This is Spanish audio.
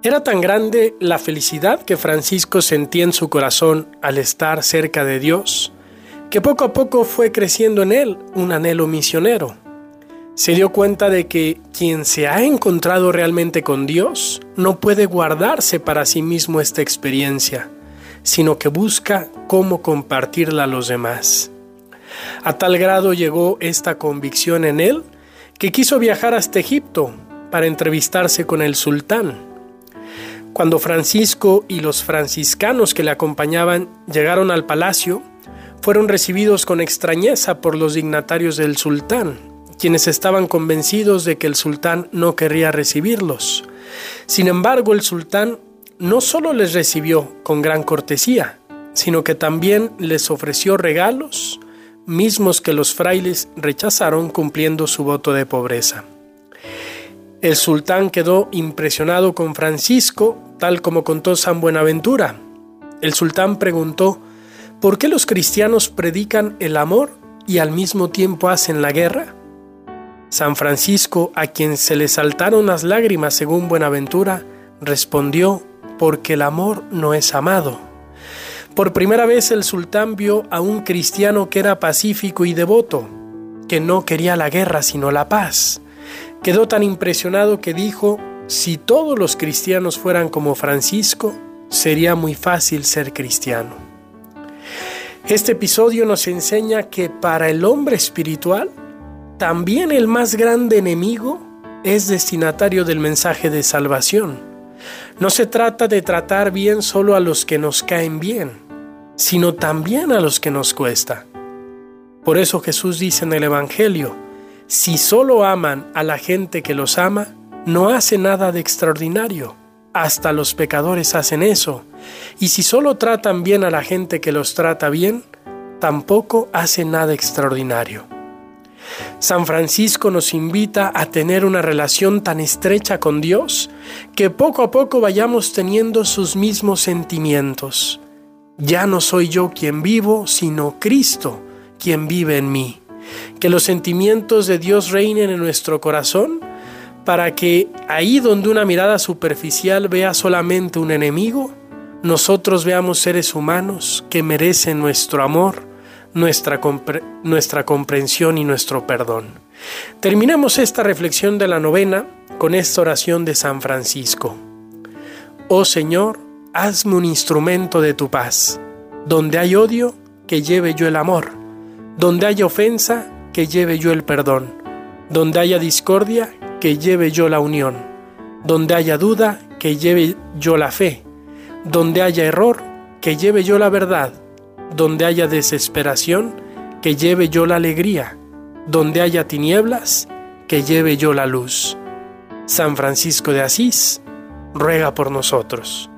Era tan grande la felicidad que Francisco sentía en su corazón al estar cerca de Dios, que poco a poco fue creciendo en él un anhelo misionero. Se dio cuenta de que quien se ha encontrado realmente con Dios no puede guardarse para sí mismo esta experiencia, sino que busca cómo compartirla a los demás. A tal grado llegó esta convicción en él que quiso viajar hasta Egipto para entrevistarse con el sultán. Cuando Francisco y los franciscanos que le acompañaban llegaron al palacio, fueron recibidos con extrañeza por los dignatarios del sultán, quienes estaban convencidos de que el sultán no querría recibirlos. Sin embargo, el sultán no solo les recibió con gran cortesía, sino que también les ofreció regalos, mismos que los frailes rechazaron cumpliendo su voto de pobreza. El sultán quedó impresionado con Francisco, tal como contó San Buenaventura. El sultán preguntó, ¿por qué los cristianos predican el amor y al mismo tiempo hacen la guerra? San Francisco, a quien se le saltaron las lágrimas según Buenaventura, respondió, porque el amor no es amado. Por primera vez el sultán vio a un cristiano que era pacífico y devoto, que no quería la guerra sino la paz. Quedó tan impresionado que dijo, si todos los cristianos fueran como Francisco, sería muy fácil ser cristiano. Este episodio nos enseña que para el hombre espiritual, también el más grande enemigo es destinatario del mensaje de salvación. No se trata de tratar bien solo a los que nos caen bien, sino también a los que nos cuesta. Por eso Jesús dice en el Evangelio, si solo aman a la gente que los ama, no hace nada de extraordinario. Hasta los pecadores hacen eso. Y si solo tratan bien a la gente que los trata bien, tampoco hace nada extraordinario. San Francisco nos invita a tener una relación tan estrecha con Dios que poco a poco vayamos teniendo sus mismos sentimientos. Ya no soy yo quien vivo, sino Cristo quien vive en mí que los sentimientos de Dios reinen en nuestro corazón para que ahí donde una mirada superficial vea solamente un enemigo, nosotros veamos seres humanos que merecen nuestro amor, nuestra, nuestra comprensión y nuestro perdón. Terminamos esta reflexión de la novena con esta oración de San Francisco. Oh Señor, hazme un instrumento de tu paz. Donde hay odio, que lleve yo el amor. Donde haya ofensa, que lleve yo el perdón. Donde haya discordia, que lleve yo la unión. Donde haya duda, que lleve yo la fe. Donde haya error, que lleve yo la verdad. Donde haya desesperación, que lleve yo la alegría. Donde haya tinieblas, que lleve yo la luz. San Francisco de Asís, ruega por nosotros.